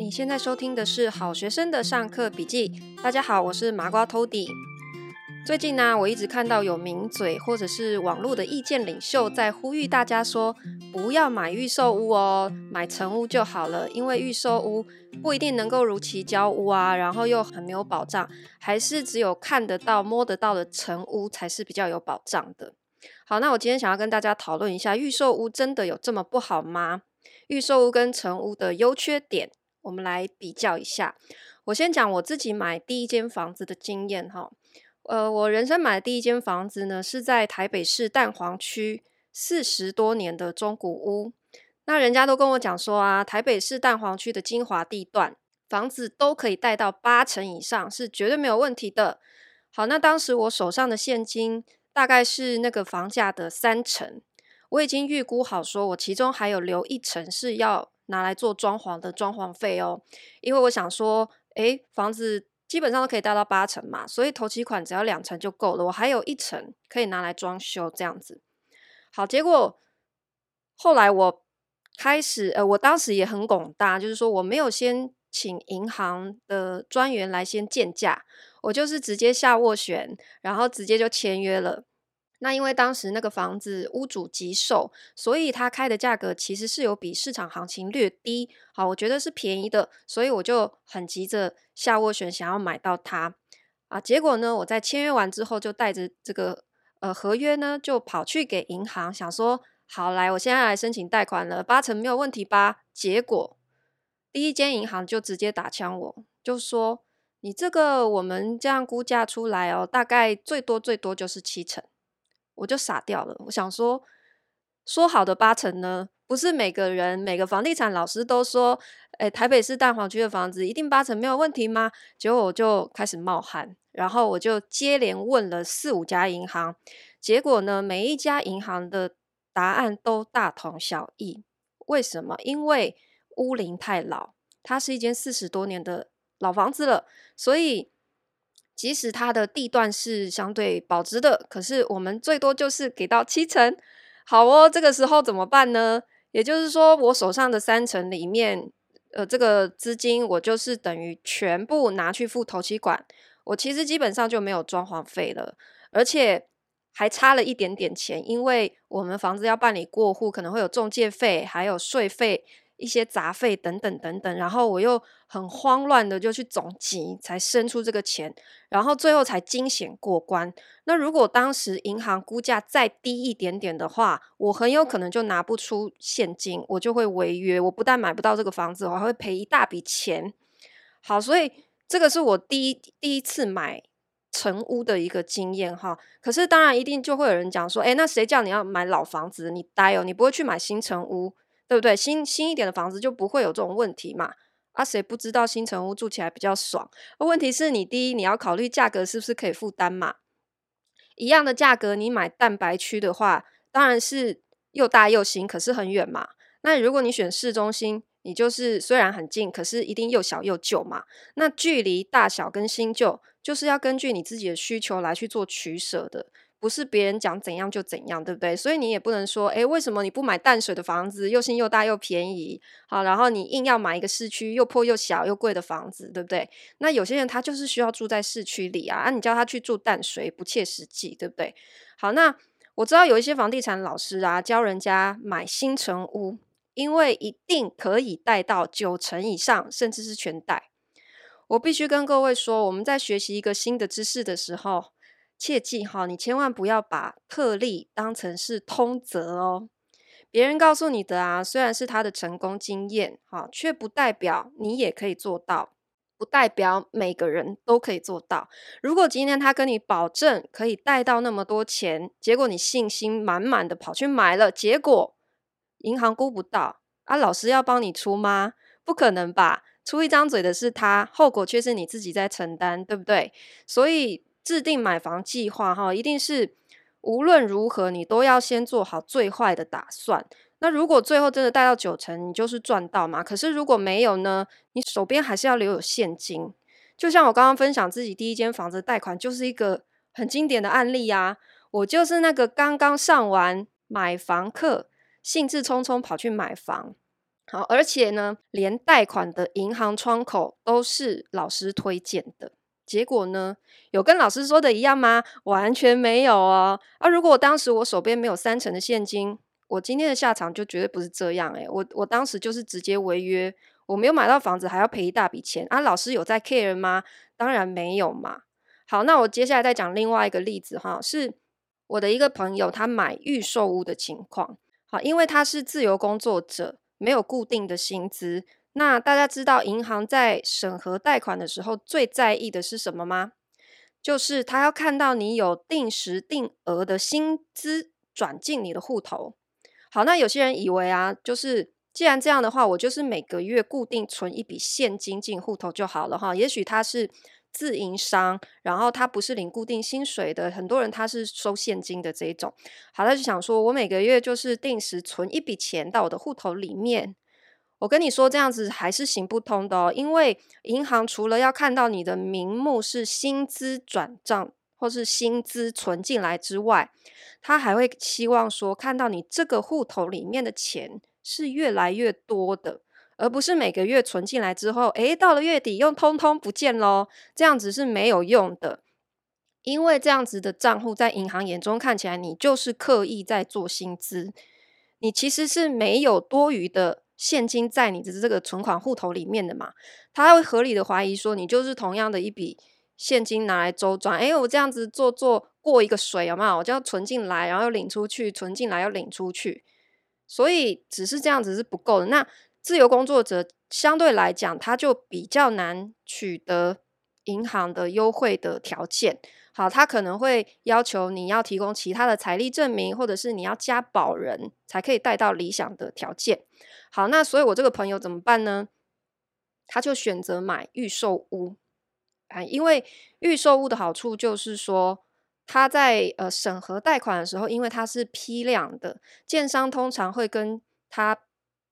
你现在收听的是好学生的上课笔记。大家好，我是麻瓜 Tody。最近呢，我一直看到有名嘴或者是网络的意见领袖在呼吁大家说，不要买预售屋哦，买成屋就好了。因为预售屋不一定能够如期交屋啊，然后又很没有保障，还是只有看得到、摸得到的成屋才是比较有保障的。好，那我今天想要跟大家讨论一下，预售屋真的有这么不好吗？预售屋跟成屋的优缺点，我们来比较一下。我先讲我自己买第一间房子的经验哈。呃，我人生买的第一间房子呢，是在台北市蛋黄区四十多年的中古屋。那人家都跟我讲说啊，台北市蛋黄区的精华地段，房子都可以贷到八成以上，是绝对没有问题的。好，那当时我手上的现金大概是那个房价的三成，我已经预估好，说我其中还有留一成是要拿来做装潢的装潢费哦，因为我想说，诶，房子。基本上都可以贷到八成嘛，所以头期款只要两成就够了。我还有一成可以拿来装修，这样子。好，结果后来我开始，呃，我当时也很拱大，就是说我没有先请银行的专员来先鉴价，我就是直接下斡旋，然后直接就签约了。那因为当时那个房子屋主急售，所以他开的价格其实是有比市场行情略低。好，我觉得是便宜的，所以我就很急着下斡旋，想要买到它啊。结果呢，我在签约完之后，就带着这个呃合约呢，就跑去给银行，想说好来，我现在来申请贷款了，八成没有问题吧？结果第一间银行就直接打枪我，就说你这个我们这样估价出来哦，大概最多最多就是七成。我就傻掉了，我想说，说好的八成呢？不是每个人每个房地产老师都说，诶，台北市蛋黄区的房子一定八成没有问题吗？结果我就开始冒汗，然后我就接连问了四五家银行，结果呢，每一家银行的答案都大同小异。为什么？因为屋龄太老，它是一间四十多年的老房子了，所以。即使它的地段是相对保值的，可是我们最多就是给到七成。好哦，这个时候怎么办呢？也就是说，我手上的三成里面，呃，这个资金我就是等于全部拿去付头期款，我其实基本上就没有装潢费了，而且还差了一点点钱，因为我们房子要办理过户，可能会有中介费，还有税费。一些杂费等等等等，然后我又很慌乱的就去总集，才生出这个钱，然后最后才惊险过关。那如果当时银行估价再低一点点的话，我很有可能就拿不出现金，我就会违约。我不但买不到这个房子，我还会赔一大笔钱。好，所以这个是我第一第一次买成屋的一个经验哈。可是当然一定就会有人讲说，诶，那谁叫你要买老房子？你呆哦，你不会去买新成屋。对不对？新新一点的房子就不会有这种问题嘛？啊，谁不知道新城屋住起来比较爽？问题是你第一，你要考虑价格是不是可以负担嘛？一样的价格，你买蛋白区的话，当然是又大又新，可是很远嘛。那如果你选市中心，你就是虽然很近，可是一定又小又旧嘛。那距离大小跟新旧，就是要根据你自己的需求来去做取舍的。不是别人讲怎样就怎样，对不对？所以你也不能说，诶，为什么你不买淡水的房子，又新又大又便宜？好，然后你硬要买一个市区又破又小又贵的房子，对不对？那有些人他就是需要住在市区里啊，啊，你叫他去住淡水不切实际，对不对？好，那我知道有一些房地产老师啊，教人家买新城屋，因为一定可以贷到九成以上，甚至是全贷。我必须跟各位说，我们在学习一个新的知识的时候。切记哈，你千万不要把特例当成是通则哦。别人告诉你的啊，虽然是他的成功经验，哈，却不代表你也可以做到，不代表每个人都可以做到。如果今天他跟你保证可以贷到那么多钱，结果你信心满满的跑去买了，结果银行估不到啊，老师要帮你出吗？不可能吧？出一张嘴的是他，后果却是你自己在承担，对不对？所以。制定买房计划哈，一定是无论如何你都要先做好最坏的打算。那如果最后真的贷到九成，你就是赚到嘛。可是如果没有呢，你手边还是要留有现金。就像我刚刚分享自己第一间房子贷款，就是一个很经典的案例啊。我就是那个刚刚上完买房课，兴致冲冲跑去买房，好，而且呢，连贷款的银行窗口都是老师推荐的。结果呢，有跟老师说的一样吗？完全没有哦。啊，如果我当时我手边没有三成的现金，我今天的下场就绝对不是这样诶。我我当时就是直接违约，我没有买到房子，还要赔一大笔钱啊。老师有在 care 吗？当然没有嘛。好，那我接下来再讲另外一个例子哈，是我的一个朋友他买预售屋的情况。好，因为他是自由工作者。没有固定的薪资，那大家知道银行在审核贷款的时候最在意的是什么吗？就是他要看到你有定时定额的薪资转进你的户头。好，那有些人以为啊，就是既然这样的话，我就是每个月固定存一笔现金进户头就好了哈。也许他是。自营商，然后他不是领固定薪水的，很多人他是收现金的这一种。好，他就想说，我每个月就是定时存一笔钱到我的户头里面。我跟你说，这样子还是行不通的哦，因为银行除了要看到你的名目是薪资转账或是薪资存进来之外，他还会希望说看到你这个户头里面的钱是越来越多的。而不是每个月存进来之后，诶，到了月底又通通不见喽，这样子是没有用的。因为这样子的账户在银行眼中看起来，你就是刻意在做薪资，你其实是没有多余的现金在你的这个存款户头里面的嘛。他会合理的怀疑说，你就是同样的一笔现金拿来周转，诶，我这样子做做过一个水有没有？我就要存进来，然后又领出去，存进来又领出去，所以只是这样子是不够的。那自由工作者相对来讲，他就比较难取得银行的优惠的条件。好，他可能会要求你要提供其他的财力证明，或者是你要加保人才可以贷到理想的条件。好，那所以我这个朋友怎么办呢？他就选择买预售屋啊，因为预售屋的好处就是说，他在呃审核贷款的时候，因为他是批量的，建商通常会跟他。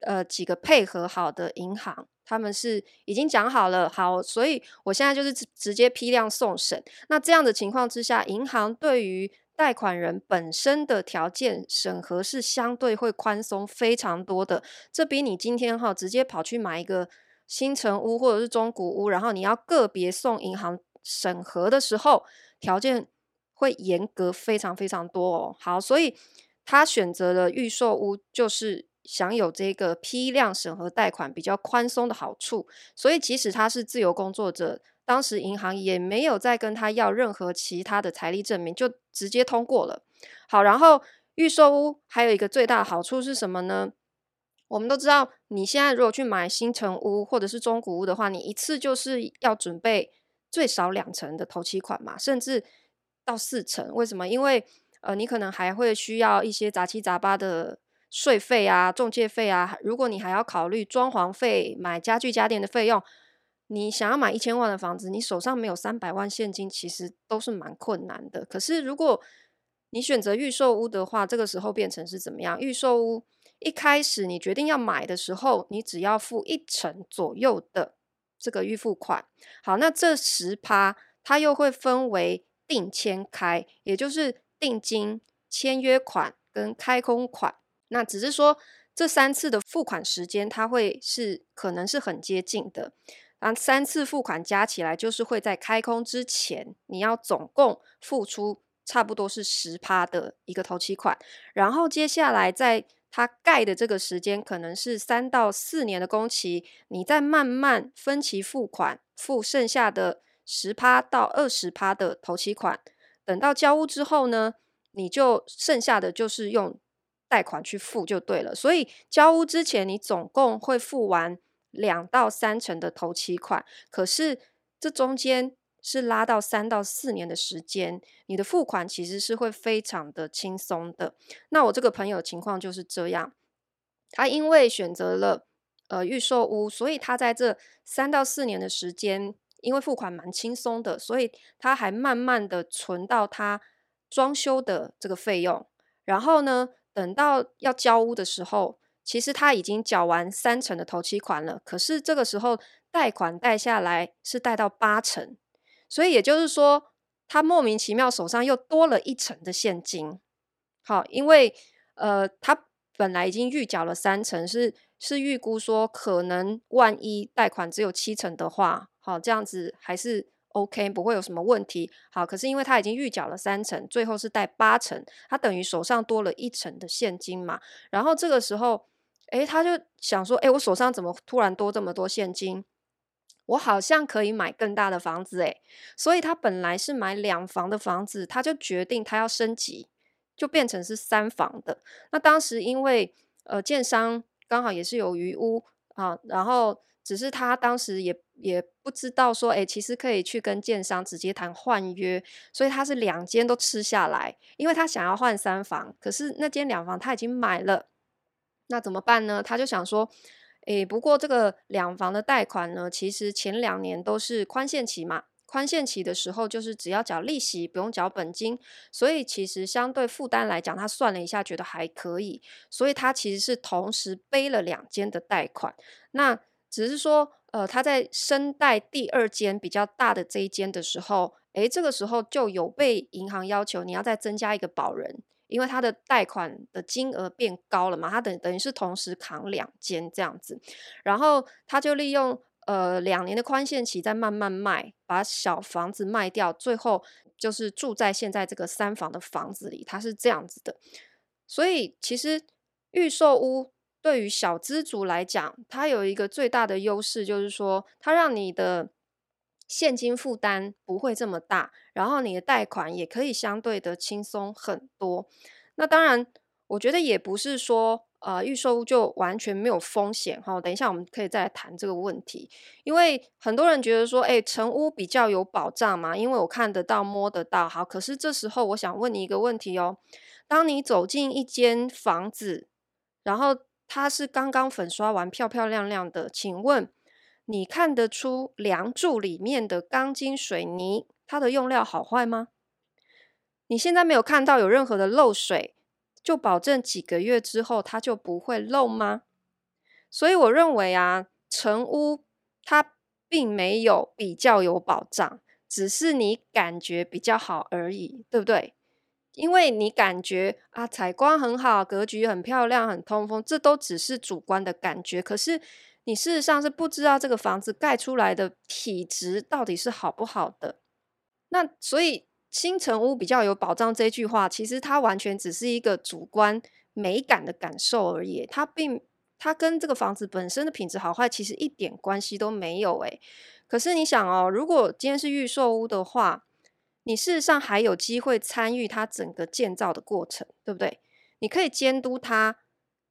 呃，几个配合好的银行，他们是已经讲好了，好，所以我现在就是直直接批量送审。那这样的情况之下，银行对于贷款人本身的条件审核是相对会宽松非常多的。这比你今天哈直接跑去买一个新城屋或者是中古屋，然后你要个别送银行审核的时候，条件会严格非常非常多哦。好，所以他选择了预售屋，就是。享有这个批量审核贷款比较宽松的好处，所以即使他是自由工作者，当时银行也没有再跟他要任何其他的财力证明，就直接通过了。好，然后预售屋还有一个最大的好处是什么呢？我们都知道，你现在如果去买新成屋或者是中古屋的话，你一次就是要准备最少两成的头期款嘛，甚至到四成。为什么？因为呃，你可能还会需要一些杂七杂八的。税费啊，中介费啊，如果你还要考虑装潢费、买家具家电的费用，你想要买一千万的房子，你手上没有三百万现金，其实都是蛮困难的。可是如果你选择预售屋的话，这个时候变成是怎么样？预售屋一开始你决定要买的时候，你只要付一成左右的这个预付款。好，那这十趴它又会分为定签开，也就是定金、签约款跟开空款。那只是说，这三次的付款时间，它会是可能是很接近的。啊，三次付款加起来，就是会在开空之前，你要总共付出差不多是十趴的一个头期款。然后接下来在它盖的这个时间，可能是三到四年的工期，你再慢慢分期付款，付剩下的十趴到二十趴的头期款。等到交屋之后呢，你就剩下的就是用。贷款去付就对了，所以交屋之前你总共会付完两到三成的头期款，可是这中间是拉到三到四年的时间，你的付款其实是会非常的轻松的。那我这个朋友情况就是这样，他因为选择了呃预售屋，所以他在这三到四年的时间，因为付款蛮轻松的，所以他还慢慢的存到他装修的这个费用，然后呢，等到要交屋的时候，其实他已经缴完三成的头期款了。可是这个时候贷款贷下来是贷到八成，所以也就是说，他莫名其妙手上又多了一成的现金。好，因为呃，他本来已经预缴了三成，是是预估说，可能万一贷款只有七成的话，好，这样子还是 OK，不会有什么问题。好，可是因为他已经预缴了三成，最后是贷八成，他等于手上多了一成的现金嘛。然后这个时候，诶，他就想说，诶，我手上怎么突然多这么多现金？我好像可以买更大的房子，诶，所以他本来是买两房的房子，他就决定他要升级，就变成是三房的。那当时因为呃，建商刚好也是有余屋啊，然后只是他当时也也不知道说，诶，其实可以去跟建商直接谈换约，所以他是两间都吃下来，因为他想要换三房，可是那间两房他已经买了，那怎么办呢？他就想说。诶，不过这个两房的贷款呢，其实前两年都是宽限期嘛。宽限期的时候，就是只要缴利息，不用缴本金，所以其实相对负担来讲，他算了一下，觉得还可以。所以他其实是同时背了两间的贷款。那只是说，呃，他在申贷第二间比较大的这一间的时候，诶，这个时候就有被银行要求你要再增加一个保人。因为他的贷款的金额变高了嘛，他等等于是同时扛两间这样子，然后他就利用呃两年的宽限期再慢慢卖，把小房子卖掉，最后就是住在现在这个三房的房子里，他是这样子的。所以其实预售屋对于小资族来讲，它有一个最大的优势，就是说它让你的。现金负担不会这么大，然后你的贷款也可以相对的轻松很多。那当然，我觉得也不是说呃预售屋就完全没有风险哈。等一下我们可以再来谈这个问题，因为很多人觉得说，哎，成屋比较有保障嘛，因为我看得到摸得到。好，可是这时候我想问你一个问题哦，当你走进一间房子，然后它是刚刚粉刷完，漂漂亮亮的，请问？你看得出梁柱里面的钢筋水泥它的用料好坏吗？你现在没有看到有任何的漏水，就保证几个月之后它就不会漏吗？所以我认为啊，成屋它并没有比较有保障，只是你感觉比较好而已，对不对？因为你感觉啊，采光很好，格局很漂亮，很通风，这都只是主观的感觉，可是。你事实上是不知道这个房子盖出来的体质到底是好不好的，那所以新城屋比较有保障这句话，其实它完全只是一个主观美感的感受而已，它并它跟这个房子本身的品质好坏其实一点关系都没有诶。可是你想哦，如果今天是预售屋的话，你事实上还有机会参与它整个建造的过程，对不对？你可以监督它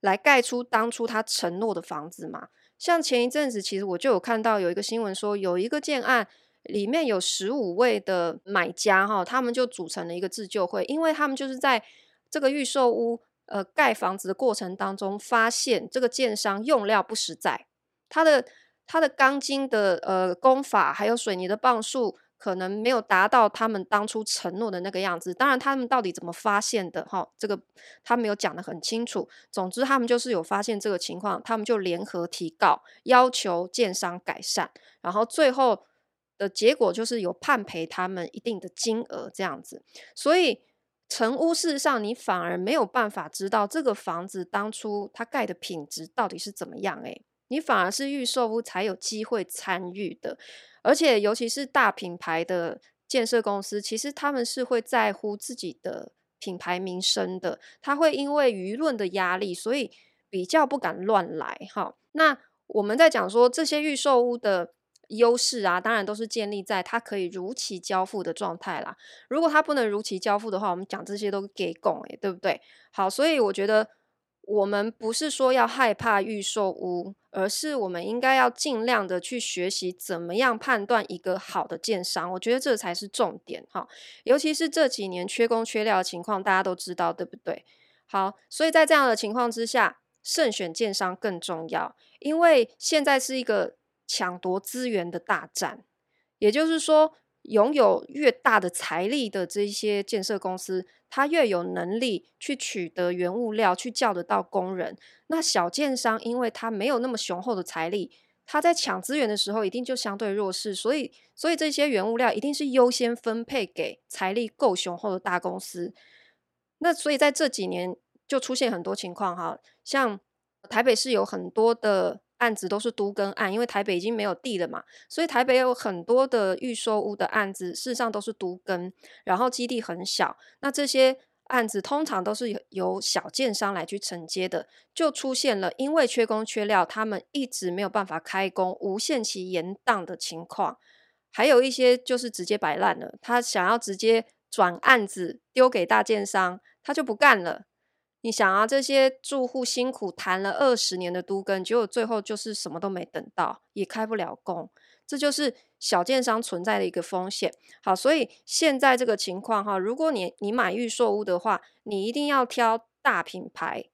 来盖出当初他承诺的房子嘛。像前一阵子，其实我就有看到有一个新闻说，有一个建案里面有十五位的买家哈，他们就组成了一个自救会，因为他们就是在这个预售屋呃盖房子的过程当中，发现这个建商用料不实在，他的他的钢筋的呃工法还有水泥的磅数。可能没有达到他们当初承诺的那个样子。当然，他们到底怎么发现的？哈，这个他没有讲得很清楚。总之，他们就是有发现这个情况，他们就联合提告，要求建商改善。然后最后的结果就是有判赔他们一定的金额，这样子。所以，成屋事实上你反而没有办法知道这个房子当初它盖的品质到底是怎么样。诶，你反而是预售屋才有机会参与的。而且，尤其是大品牌的建设公司，其实他们是会在乎自己的品牌名声的。他会因为舆论的压力，所以比较不敢乱来。哈，那我们在讲说这些预售屋的优势啊，当然都是建立在它可以如期交付的状态啦。如果它不能如期交付的话，我们讲这些都给拱诶，对不对？好，所以我觉得。我们不是说要害怕预售屋，而是我们应该要尽量的去学习怎么样判断一个好的建商。我觉得这才是重点哈，尤其是这几年缺工缺料的情况，大家都知道，对不对？好，所以在这样的情况之下，慎选建商更重要，因为现在是一个抢夺资源的大战，也就是说。拥有越大的财力的这些建设公司，他越有能力去取得原物料，去叫得到工人。那小建商，因为他没有那么雄厚的财力，他在抢资源的时候一定就相对弱势，所以，所以这些原物料一定是优先分配给财力够雄厚的大公司。那所以在这几年就出现很多情况哈，像台北市有很多的案子都是都更案，因为台北已经没有地了嘛，所以台北有很多的预售屋的案子，事实上都是都更，然后基地很小。那这些案子通常都是由小建商来去承接的，就出现了因为缺工缺料，他们一直没有办法开工，无限期延宕的情况。还有一些就是直接摆烂了，他想要直接转案子丢给大建商，他就不干了。你想啊，这些住户辛苦谈了二十年的都更，结果最后就是什么都没等到，也开不了工，这就是小建商存在的一个风险。好，所以现在这个情况哈，如果你你买预售屋的话，你一定要挑大品牌、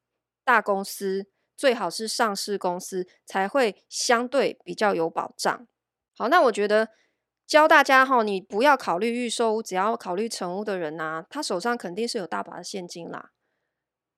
大公司，最好是上市公司，才会相对比较有保障。好，那我觉得教大家哈，你不要考虑预售屋，只要考虑成屋的人啊，他手上肯定是有大把的现金啦。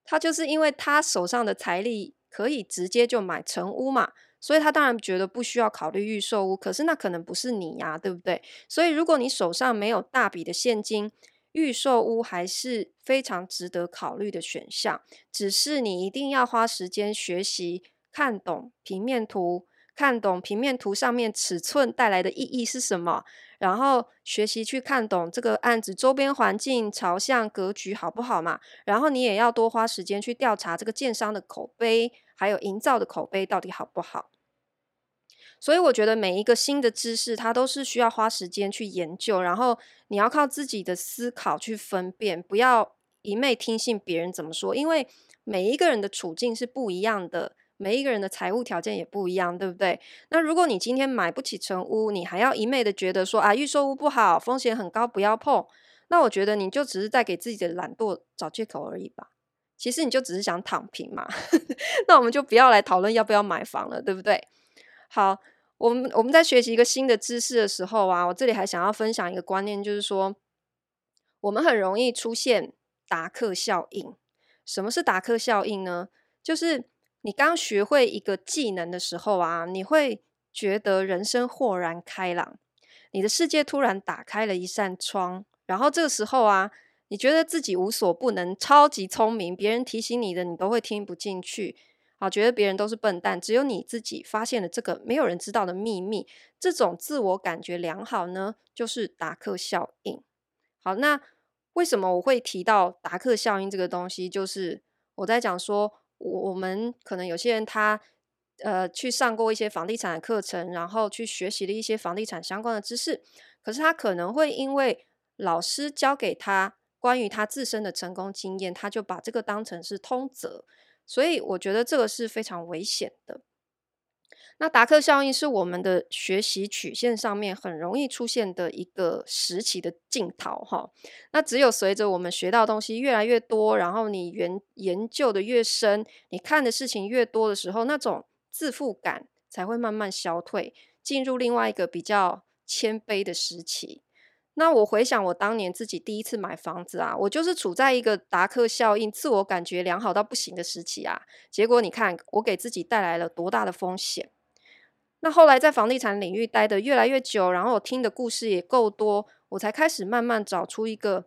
他就是因为他手上的财力可以直接就买成屋嘛，所以他当然觉得不需要考虑预售屋。可是那可能不是你呀，对不对？所以如果你手上没有大笔的现金，预售屋还是非常值得考虑的选项。只是你一定要花时间学习，看懂平面图。看懂平面图上面尺寸带来的意义是什么，然后学习去看懂这个案子周边环境、朝向、格局好不好嘛？然后你也要多花时间去调查这个建商的口碑，还有营造的口碑到底好不好。所以我觉得每一个新的知识，它都是需要花时间去研究，然后你要靠自己的思考去分辨，不要一昧听信别人怎么说，因为每一个人的处境是不一样的。每一个人的财务条件也不一样，对不对？那如果你今天买不起成屋，你还要一昧的觉得说啊，预售屋不好，风险很高，不要碰。那我觉得你就只是在给自己的懒惰找借口而已吧。其实你就只是想躺平嘛。那我们就不要来讨论要不要买房了，对不对？好，我们我们在学习一个新的知识的时候啊，我这里还想要分享一个观念，就是说我们很容易出现达克效应。什么是达克效应呢？就是你刚学会一个技能的时候啊，你会觉得人生豁然开朗，你的世界突然打开了一扇窗，然后这个时候啊，你觉得自己无所不能，超级聪明，别人提醒你的你都会听不进去，啊，觉得别人都是笨蛋，只有你自己发现了这个没有人知道的秘密，这种自我感觉良好呢，就是达克效应。好，那为什么我会提到达克效应这个东西？就是我在讲说。我我们可能有些人他呃去上过一些房地产的课程，然后去学习了一些房地产相关的知识，可是他可能会因为老师教给他关于他自身的成功经验，他就把这个当成是通则，所以我觉得这个是非常危险的。那达克效应是我们的学习曲线上面很容易出现的一个时期的镜头哈。那只有随着我们学到东西越来越多，然后你研研究的越深，你看的事情越多的时候，那种自负感才会慢慢消退，进入另外一个比较谦卑的时期。那我回想我当年自己第一次买房子啊，我就是处在一个达克效应、自我感觉良好到不行的时期啊。结果你看，我给自己带来了多大的风险。那后来在房地产领域待得越来越久，然后我听的故事也够多，我才开始慢慢找出一个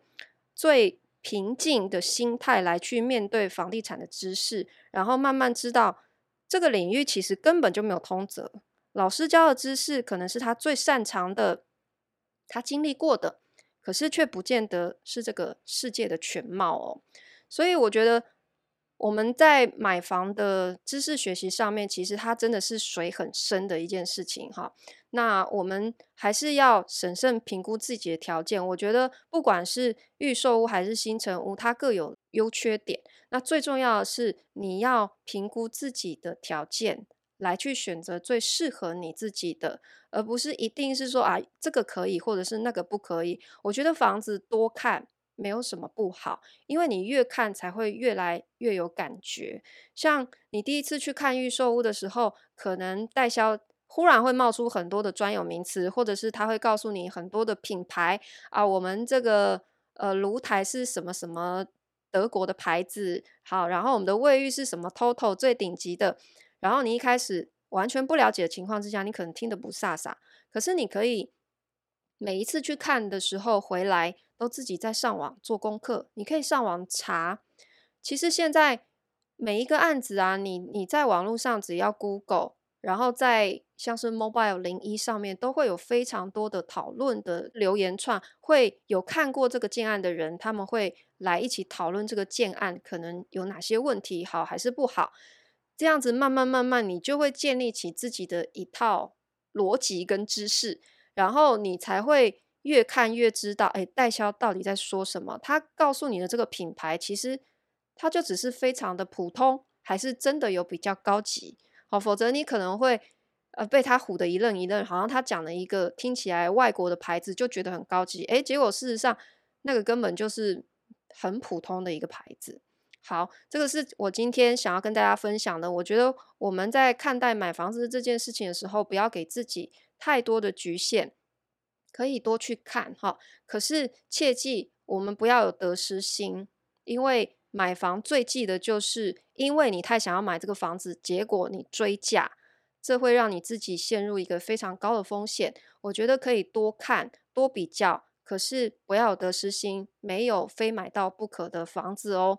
最平静的心态来去面对房地产的知识，然后慢慢知道这个领域其实根本就没有通则，老师教的知识可能是他最擅长的，他经历过的，可是却不见得是这个世界的全貌哦，所以我觉得。我们在买房的知识学习上面，其实它真的是水很深的一件事情哈。那我们还是要审慎评估自己的条件。我觉得不管是预售屋还是新城屋，它各有优缺点。那最重要的是，你要评估自己的条件，来去选择最适合你自己的，而不是一定是说啊，这个可以，或者是那个不可以。我觉得房子多看。没有什么不好，因为你越看才会越来越有感觉。像你第一次去看预售屋的时候，可能代销忽然会冒出很多的专有名词，或者是他会告诉你很多的品牌啊，我们这个呃炉台是什么什么德国的牌子，好，然后我们的卫浴是什么 TOTO 最顶级的。然后你一开始完全不了解的情况之下，你可能听得不飒飒，可是你可以每一次去看的时候回来。都自己在上网做功课，你可以上网查。其实现在每一个案子啊，你你在网络上只要 Google，然后在像是 Mobile 零一上面都会有非常多的讨论的留言串，会有看过这个建案的人，他们会来一起讨论这个建案可能有哪些问题，好还是不好。这样子慢慢慢慢，你就会建立起自己的一套逻辑跟知识，然后你才会越看越知道，哎，代销到底在说什么？他告诉你的这个品牌，其实它就只是非常的普通，还是真的有比较高级？好，否则你可能会呃被他唬得一愣一愣，好像他讲了一个听起来外国的牌子，就觉得很高级，哎，结果事实上那个根本就是很普通的一个牌子。好，这个是我今天想要跟大家分享的。我觉得我们在看待买房子这件事情的时候，不要给自己太多的局限，可以多去看哈。可是切记，我们不要有得失心，因为买房最忌的就是，因为你太想要买这个房子，结果你追价，这会让你自己陷入一个非常高的风险。我觉得可以多看多比较，可是不要有得失心，没有非买到不可的房子哦。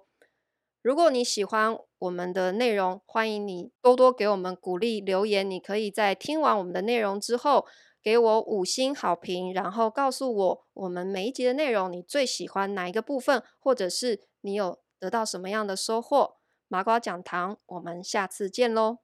如果你喜欢我们的内容，欢迎你多多给我们鼓励留言。你可以在听完我们的内容之后，给我五星好评，然后告诉我我们每一集的内容你最喜欢哪一个部分，或者是你有得到什么样的收获。麻瓜讲堂，我们下次见喽。